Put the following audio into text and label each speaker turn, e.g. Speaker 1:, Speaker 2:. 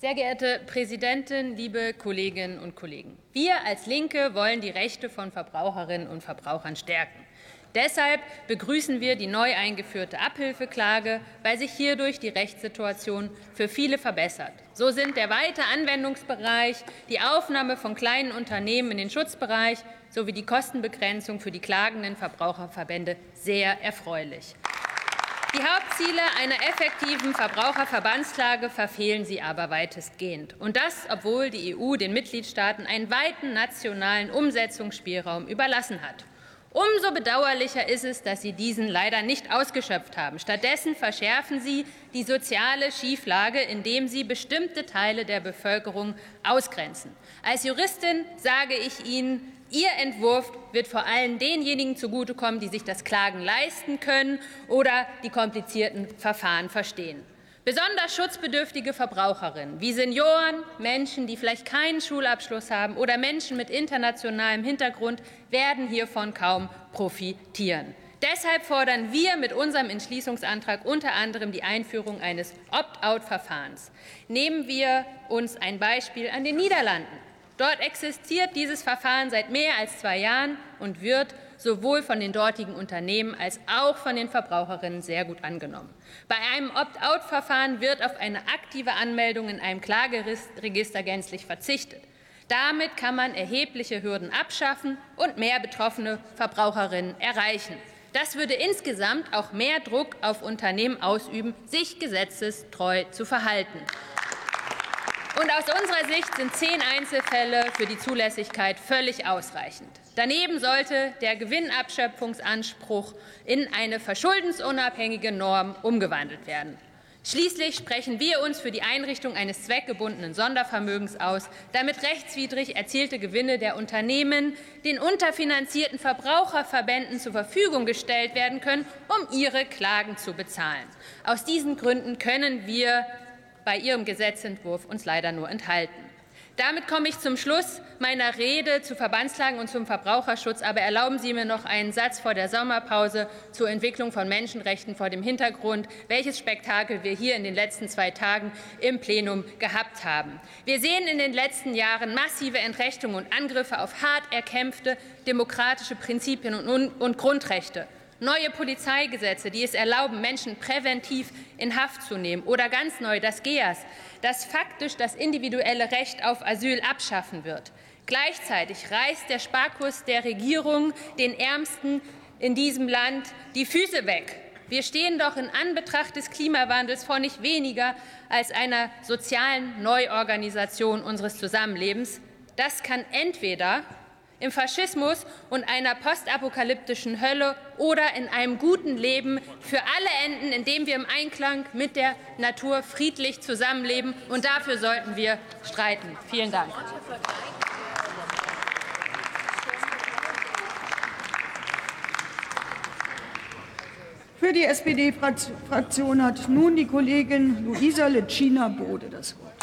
Speaker 1: Sehr geehrte Präsidentin, liebe Kolleginnen und Kollegen! Wir als Linke wollen die Rechte von Verbraucherinnen und Verbrauchern stärken. Deshalb begrüßen wir die neu eingeführte Abhilfeklage, weil sich hierdurch die Rechtssituation für viele verbessert. So sind der weite Anwendungsbereich, die Aufnahme von kleinen Unternehmen in den Schutzbereich sowie die Kostenbegrenzung für die klagenden Verbraucherverbände sehr erfreulich. Die Hauptziele einer effektiven Verbraucherverbandsklage verfehlen sie aber weitestgehend. Und das, obwohl die EU den Mitgliedstaaten einen weiten nationalen Umsetzungsspielraum überlassen hat. Umso bedauerlicher ist es, dass Sie diesen leider nicht ausgeschöpft haben. Stattdessen verschärfen Sie die soziale Schieflage, indem Sie bestimmte Teile der Bevölkerung ausgrenzen. Als Juristin sage ich Ihnen, Ihr Entwurf wird vor allem denjenigen zugutekommen, die sich das Klagen leisten können oder die komplizierten Verfahren verstehen. Besonders schutzbedürftige Verbraucherinnen wie Senioren, Menschen, die vielleicht keinen Schulabschluss haben oder Menschen mit internationalem Hintergrund werden hiervon kaum profitieren. Deshalb fordern wir mit unserem Entschließungsantrag unter anderem die Einführung eines Opt-out-Verfahrens. Nehmen wir uns ein Beispiel an den Niederlanden. Dort existiert dieses Verfahren seit mehr als zwei Jahren und wird sowohl von den dortigen Unternehmen als auch von den Verbraucherinnen sehr gut angenommen. Bei einem Opt-out-Verfahren wird auf eine aktive Anmeldung in einem Klageregister gänzlich verzichtet. Damit kann man erhebliche Hürden abschaffen und mehr betroffene Verbraucherinnen erreichen. Das würde insgesamt auch mehr Druck auf Unternehmen ausüben, sich gesetzestreu zu verhalten. Und aus unserer Sicht sind zehn Einzelfälle für die Zulässigkeit völlig ausreichend. Daneben sollte der Gewinnabschöpfungsanspruch in eine verschuldensunabhängige Norm umgewandelt werden. Schließlich sprechen wir uns für die Einrichtung eines zweckgebundenen Sondervermögens aus, damit rechtswidrig erzielte Gewinne der Unternehmen den unterfinanzierten Verbraucherverbänden zur Verfügung gestellt werden können, um ihre Klagen zu bezahlen. Aus diesen Gründen können wir bei Ihrem Gesetzentwurf uns leider nur enthalten. Damit komme ich zum Schluss meiner Rede zu Verbandsklagen und zum Verbraucherschutz. Aber erlauben Sie mir noch einen Satz vor der Sommerpause zur Entwicklung von Menschenrechten vor dem Hintergrund, welches Spektakel wir hier in den letzten zwei Tagen im Plenum gehabt haben. Wir sehen in den letzten Jahren massive Entrechtungen und Angriffe auf hart erkämpfte demokratische Prinzipien und Grundrechte neue Polizeigesetze, die es erlauben, Menschen präventiv in Haft zu nehmen, oder ganz neu das GEAS, das faktisch das individuelle Recht auf Asyl abschaffen wird. Gleichzeitig reißt der Sparkurs der Regierung den Ärmsten in diesem Land die Füße weg. Wir stehen doch in Anbetracht des Klimawandels vor nicht weniger als einer sozialen Neuorganisation unseres Zusammenlebens. Das kann entweder im Faschismus und einer postapokalyptischen Hölle oder in einem guten Leben für alle enden, indem wir im Einklang mit der Natur friedlich zusammenleben. Und dafür sollten wir streiten. Vielen Dank.
Speaker 2: Für die SPD-Fraktion hat nun die Kollegin Luisa Lecina Bode das Wort.